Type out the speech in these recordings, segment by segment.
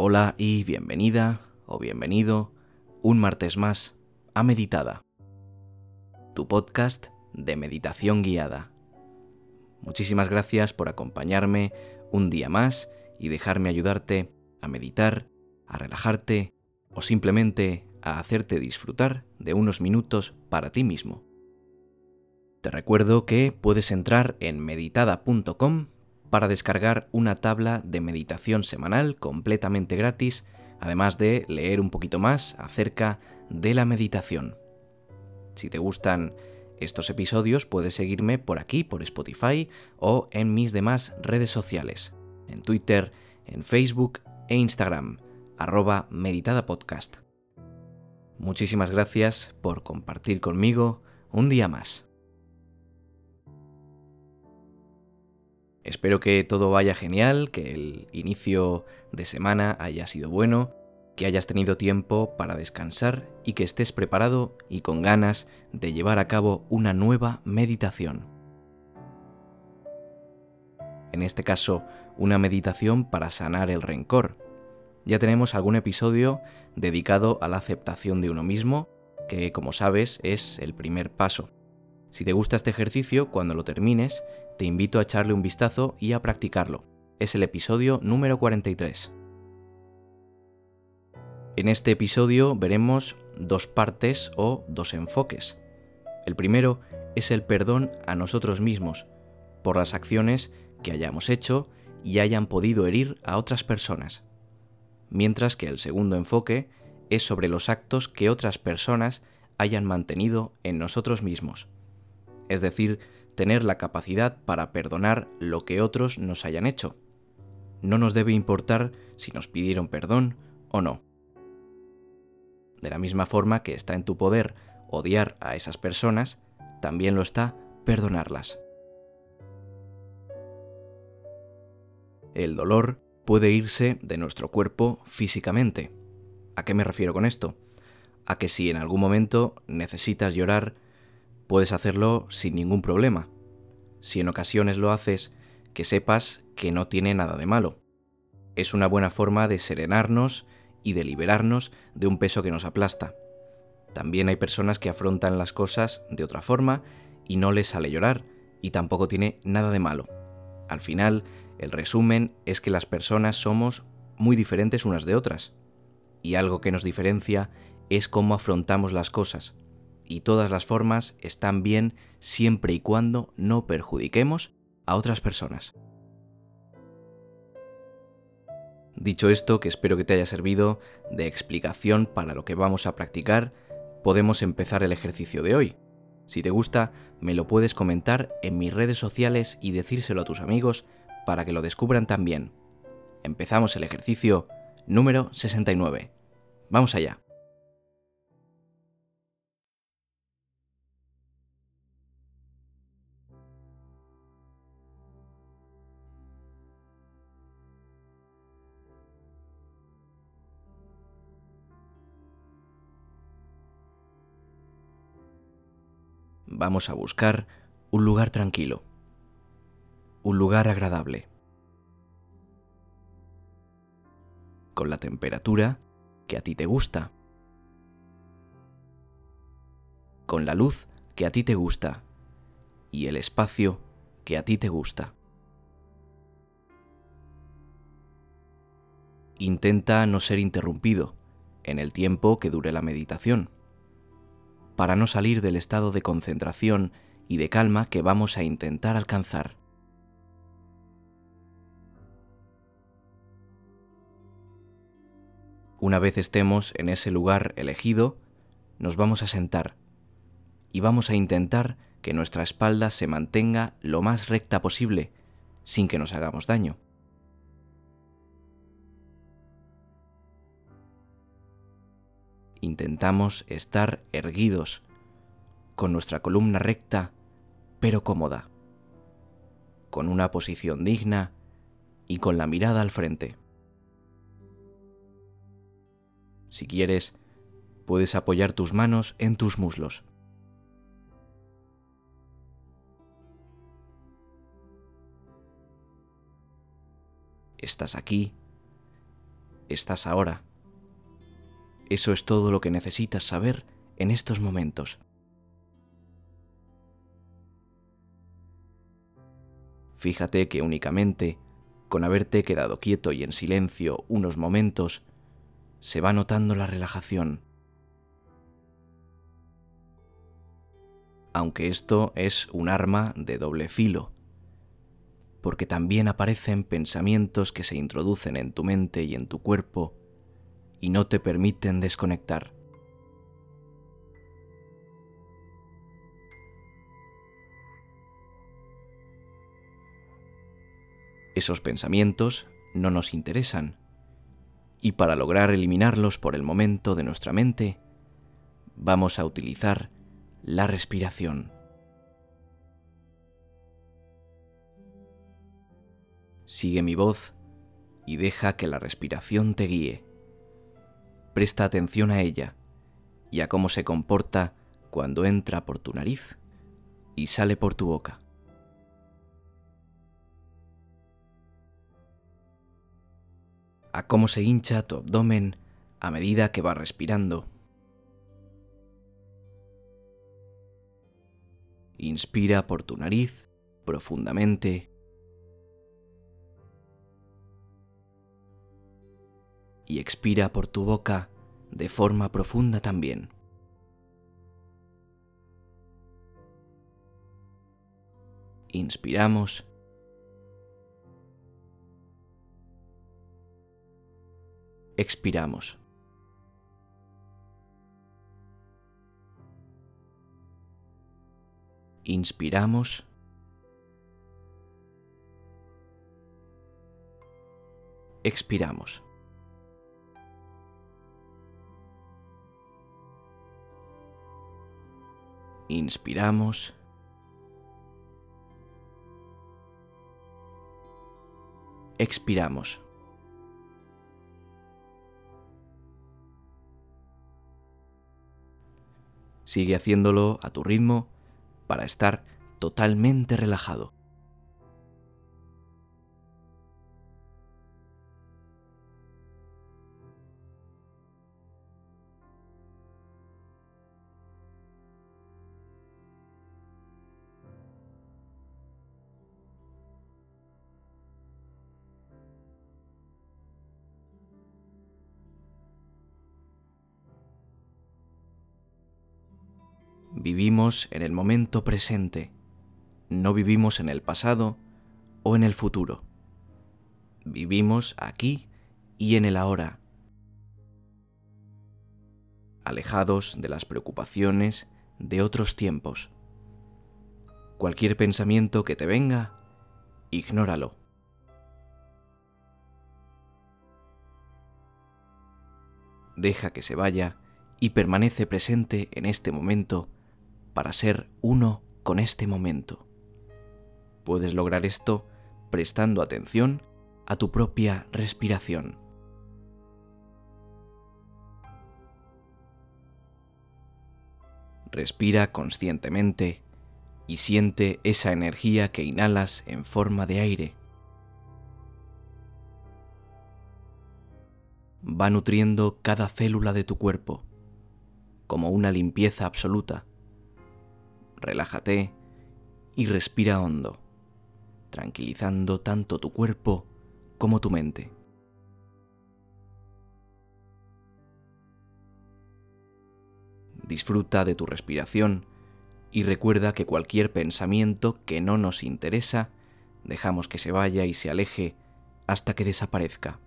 Hola y bienvenida o bienvenido un martes más a Meditada, tu podcast de meditación guiada. Muchísimas gracias por acompañarme un día más y dejarme ayudarte a meditar, a relajarte o simplemente a hacerte disfrutar de unos minutos para ti mismo. Te recuerdo que puedes entrar en meditada.com para descargar una tabla de meditación semanal completamente gratis, además de leer un poquito más acerca de la meditación. Si te gustan estos episodios, puedes seguirme por aquí, por Spotify o en mis demás redes sociales, en Twitter, en Facebook e Instagram, arroba meditadapodcast. Muchísimas gracias por compartir conmigo un día más. Espero que todo vaya genial, que el inicio de semana haya sido bueno, que hayas tenido tiempo para descansar y que estés preparado y con ganas de llevar a cabo una nueva meditación. En este caso, una meditación para sanar el rencor. Ya tenemos algún episodio dedicado a la aceptación de uno mismo, que como sabes es el primer paso. Si te gusta este ejercicio, cuando lo termines, te invito a echarle un vistazo y a practicarlo. Es el episodio número 43. En este episodio veremos dos partes o dos enfoques. El primero es el perdón a nosotros mismos por las acciones que hayamos hecho y hayan podido herir a otras personas. Mientras que el segundo enfoque es sobre los actos que otras personas hayan mantenido en nosotros mismos. Es decir, tener la capacidad para perdonar lo que otros nos hayan hecho. No nos debe importar si nos pidieron perdón o no. De la misma forma que está en tu poder odiar a esas personas, también lo está perdonarlas. El dolor puede irse de nuestro cuerpo físicamente. ¿A qué me refiero con esto? A que si en algún momento necesitas llorar, puedes hacerlo sin ningún problema. Si en ocasiones lo haces, que sepas que no tiene nada de malo. Es una buena forma de serenarnos y de liberarnos de un peso que nos aplasta. También hay personas que afrontan las cosas de otra forma y no les sale llorar, y tampoco tiene nada de malo. Al final, el resumen es que las personas somos muy diferentes unas de otras, y algo que nos diferencia es cómo afrontamos las cosas y todas las formas están bien siempre y cuando no perjudiquemos a otras personas. Dicho esto, que espero que te haya servido de explicación para lo que vamos a practicar, podemos empezar el ejercicio de hoy. Si te gusta, me lo puedes comentar en mis redes sociales y decírselo a tus amigos para que lo descubran también. Empezamos el ejercicio número 69. Vamos allá. Vamos a buscar un lugar tranquilo, un lugar agradable, con la temperatura que a ti te gusta, con la luz que a ti te gusta y el espacio que a ti te gusta. Intenta no ser interrumpido en el tiempo que dure la meditación para no salir del estado de concentración y de calma que vamos a intentar alcanzar. Una vez estemos en ese lugar elegido, nos vamos a sentar y vamos a intentar que nuestra espalda se mantenga lo más recta posible sin que nos hagamos daño. Intentamos estar erguidos, con nuestra columna recta pero cómoda, con una posición digna y con la mirada al frente. Si quieres, puedes apoyar tus manos en tus muslos. Estás aquí estás ahora. Eso es todo lo que necesitas saber en estos momentos. Fíjate que únicamente con haberte quedado quieto y en silencio unos momentos, se va notando la relajación. Aunque esto es un arma de doble filo, porque también aparecen pensamientos que se introducen en tu mente y en tu cuerpo y no te permiten desconectar. Esos pensamientos no nos interesan y para lograr eliminarlos por el momento de nuestra mente, vamos a utilizar la respiración. Sigue mi voz y deja que la respiración te guíe. Presta atención a ella y a cómo se comporta cuando entra por tu nariz y sale por tu boca. a cómo se hincha tu abdomen a medida que vas respirando. Inspira por tu nariz profundamente y expira por tu boca de forma profunda también. Inspiramos expiramos. Inspiramos. Expiramos. Inspiramos. Expiramos. Sigue haciéndolo a tu ritmo para estar totalmente relajado. Vivimos en el momento presente, no vivimos en el pasado o en el futuro. Vivimos aquí y en el ahora, alejados de las preocupaciones de otros tiempos. Cualquier pensamiento que te venga, ignóralo. Deja que se vaya y permanece presente en este momento para ser uno con este momento. Puedes lograr esto prestando atención a tu propia respiración. Respira conscientemente y siente esa energía que inhalas en forma de aire. Va nutriendo cada célula de tu cuerpo, como una limpieza absoluta relájate y respira hondo, tranquilizando tanto tu cuerpo como tu mente. Disfruta de tu respiración y recuerda que cualquier pensamiento que no nos interesa, dejamos que se vaya y se aleje hasta que desaparezca.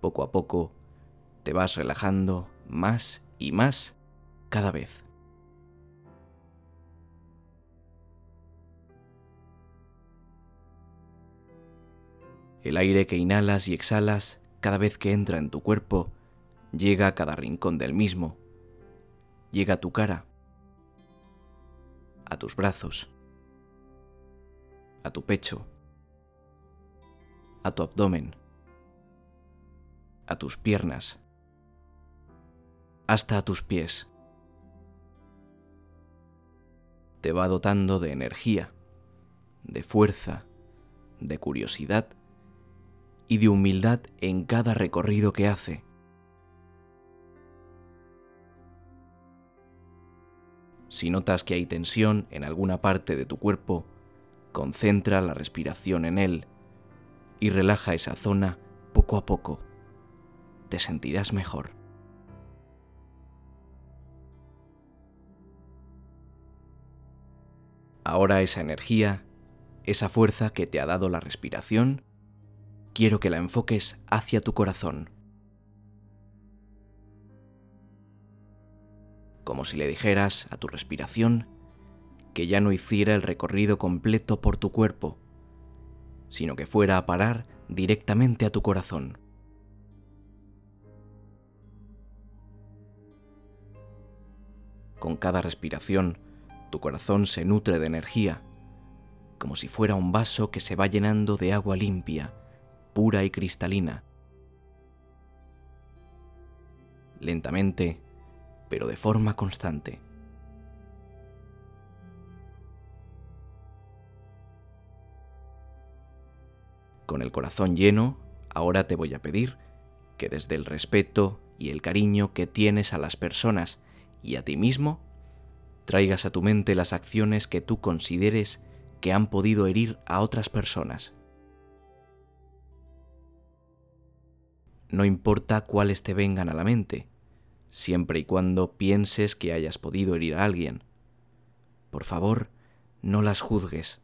Poco a poco te vas relajando más y más cada vez. El aire que inhalas y exhalas cada vez que entra en tu cuerpo llega a cada rincón del mismo, llega a tu cara, a tus brazos, a tu pecho, a tu abdomen, a tus piernas, hasta a tus pies. Te va dotando de energía, de fuerza, de curiosidad y de humildad en cada recorrido que hace. Si notas que hay tensión en alguna parte de tu cuerpo, concentra la respiración en él y relaja esa zona poco a poco. Te sentirás mejor. Ahora esa energía, esa fuerza que te ha dado la respiración, quiero que la enfoques hacia tu corazón. Como si le dijeras a tu respiración que ya no hiciera el recorrido completo por tu cuerpo, sino que fuera a parar directamente a tu corazón. Con cada respiración, tu corazón se nutre de energía, como si fuera un vaso que se va llenando de agua limpia, pura y cristalina. Lentamente, pero de forma constante. Con el corazón lleno, ahora te voy a pedir que desde el respeto y el cariño que tienes a las personas y a ti mismo, traigas a tu mente las acciones que tú consideres que han podido herir a otras personas. No importa cuáles te vengan a la mente, siempre y cuando pienses que hayas podido herir a alguien. Por favor, no las juzgues.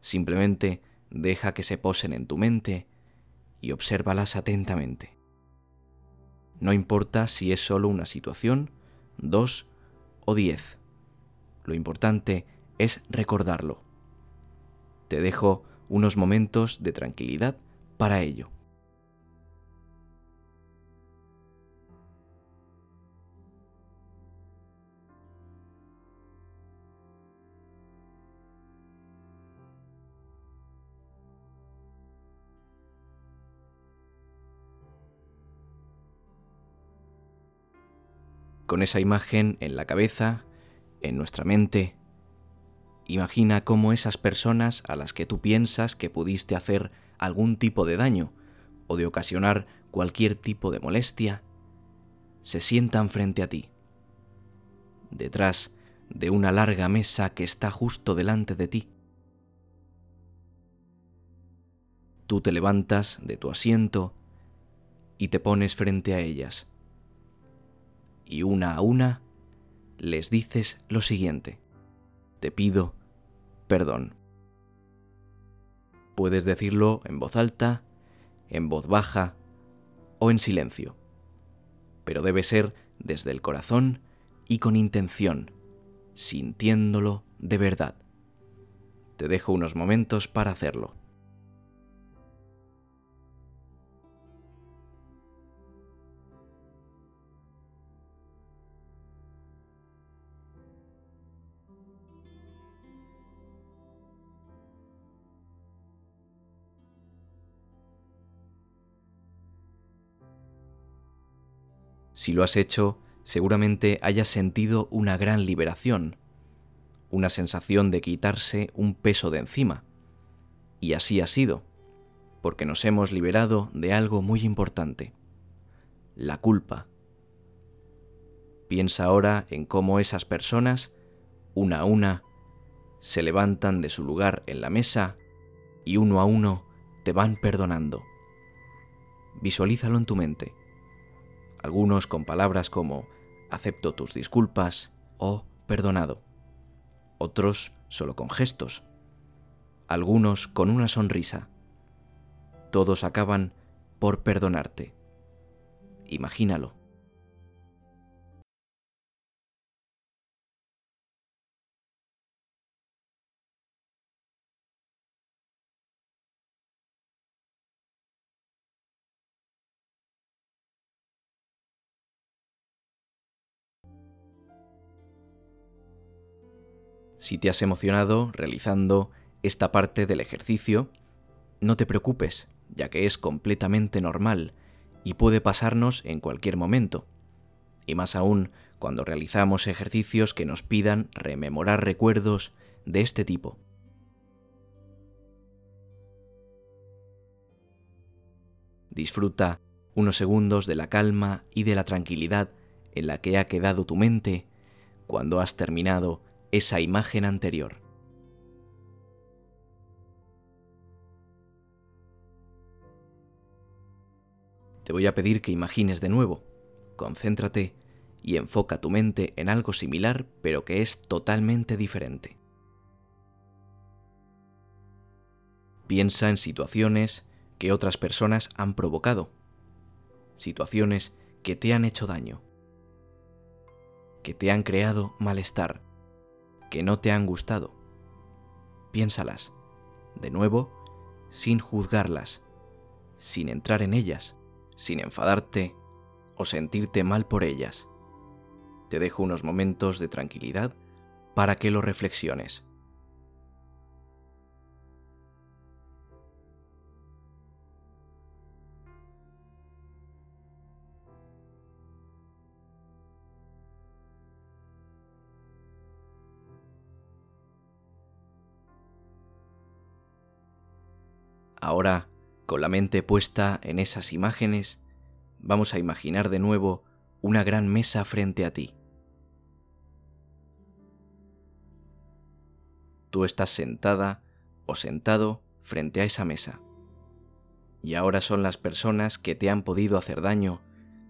Simplemente deja que se posen en tu mente y obsérvalas atentamente. No importa si es solo una situación, dos o diez. Lo importante es recordarlo. Te dejo unos momentos de tranquilidad para ello. Con esa imagen en la cabeza, en nuestra mente, imagina cómo esas personas a las que tú piensas que pudiste hacer algún tipo de daño o de ocasionar cualquier tipo de molestia, se sientan frente a ti, detrás de una larga mesa que está justo delante de ti. Tú te levantas de tu asiento y te pones frente a ellas y una a una les dices lo siguiente. Te pido perdón. Puedes decirlo en voz alta, en voz baja o en silencio, pero debe ser desde el corazón y con intención, sintiéndolo de verdad. Te dejo unos momentos para hacerlo. Si lo has hecho, seguramente hayas sentido una gran liberación, una sensación de quitarse un peso de encima. Y así ha sido, porque nos hemos liberado de algo muy importante, la culpa. Piensa ahora en cómo esas personas, una a una, se levantan de su lugar en la mesa y uno a uno te van perdonando. Visualízalo en tu mente algunos con palabras como acepto tus disculpas o perdonado, otros solo con gestos, algunos con una sonrisa. Todos acaban por perdonarte. Imagínalo. Si te has emocionado realizando esta parte del ejercicio, no te preocupes, ya que es completamente normal y puede pasarnos en cualquier momento. Y más aún cuando realizamos ejercicios que nos pidan rememorar recuerdos de este tipo. Disfruta unos segundos de la calma y de la tranquilidad en la que ha quedado tu mente cuando has terminado esa imagen anterior. Te voy a pedir que imagines de nuevo. Concéntrate y enfoca tu mente en algo similar pero que es totalmente diferente. Piensa en situaciones que otras personas han provocado, situaciones que te han hecho daño, que te han creado malestar, que no te han gustado. Piénsalas, de nuevo, sin juzgarlas, sin entrar en ellas, sin enfadarte o sentirte mal por ellas. Te dejo unos momentos de tranquilidad para que lo reflexiones. Ahora, con la mente puesta en esas imágenes, vamos a imaginar de nuevo una gran mesa frente a ti. Tú estás sentada o sentado frente a esa mesa. Y ahora son las personas que te han podido hacer daño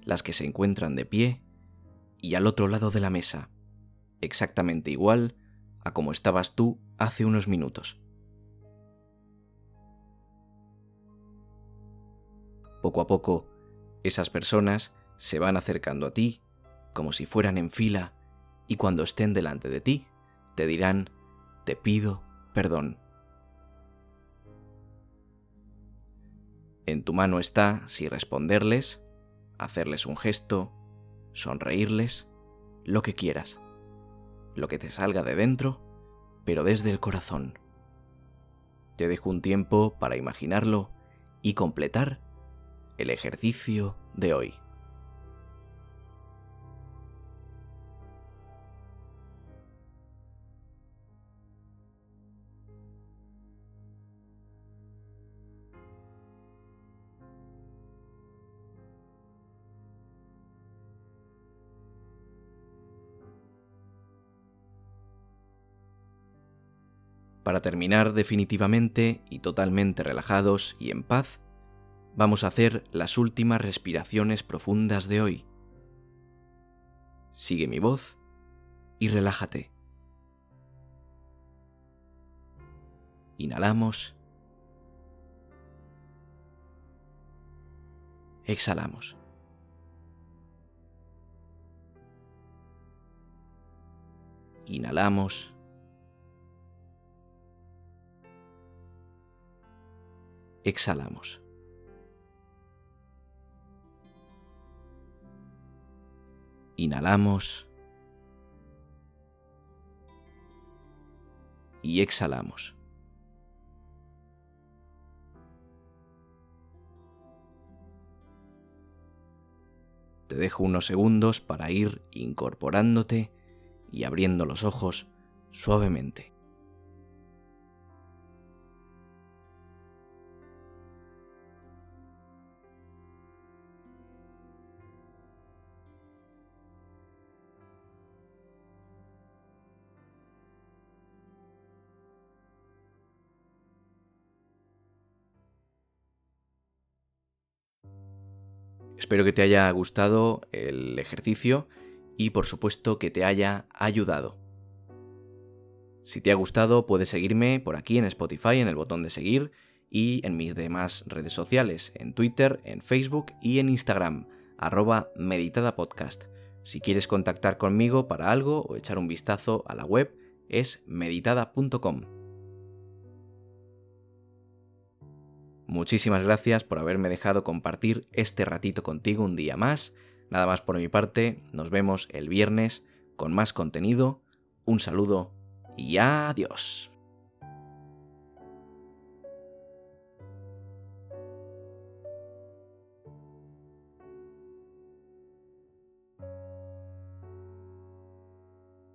las que se encuentran de pie y al otro lado de la mesa, exactamente igual a como estabas tú hace unos minutos. Poco a poco, esas personas se van acercando a ti como si fueran en fila y cuando estén delante de ti te dirán, te pido perdón. En tu mano está si responderles, hacerles un gesto, sonreírles, lo que quieras, lo que te salga de dentro, pero desde el corazón. Te dejo un tiempo para imaginarlo y completar el ejercicio de hoy. Para terminar definitivamente y totalmente relajados y en paz, vamos a hacer las últimas respiraciones profundas de hoy. Sigue mi voz y relájate. Inhalamos. Exhalamos. Inhalamos. Exhalamos. Inhalamos. Y exhalamos. Te dejo unos segundos para ir incorporándote y abriendo los ojos suavemente. Espero que te haya gustado el ejercicio y por supuesto que te haya ayudado. Si te ha gustado puedes seguirme por aquí en Spotify en el botón de seguir y en mis demás redes sociales, en Twitter, en Facebook y en Instagram, arroba meditadapodcast. Si quieres contactar conmigo para algo o echar un vistazo a la web es meditada.com. Muchísimas gracias por haberme dejado compartir este ratito contigo un día más. Nada más por mi parte, nos vemos el viernes con más contenido. Un saludo y adiós.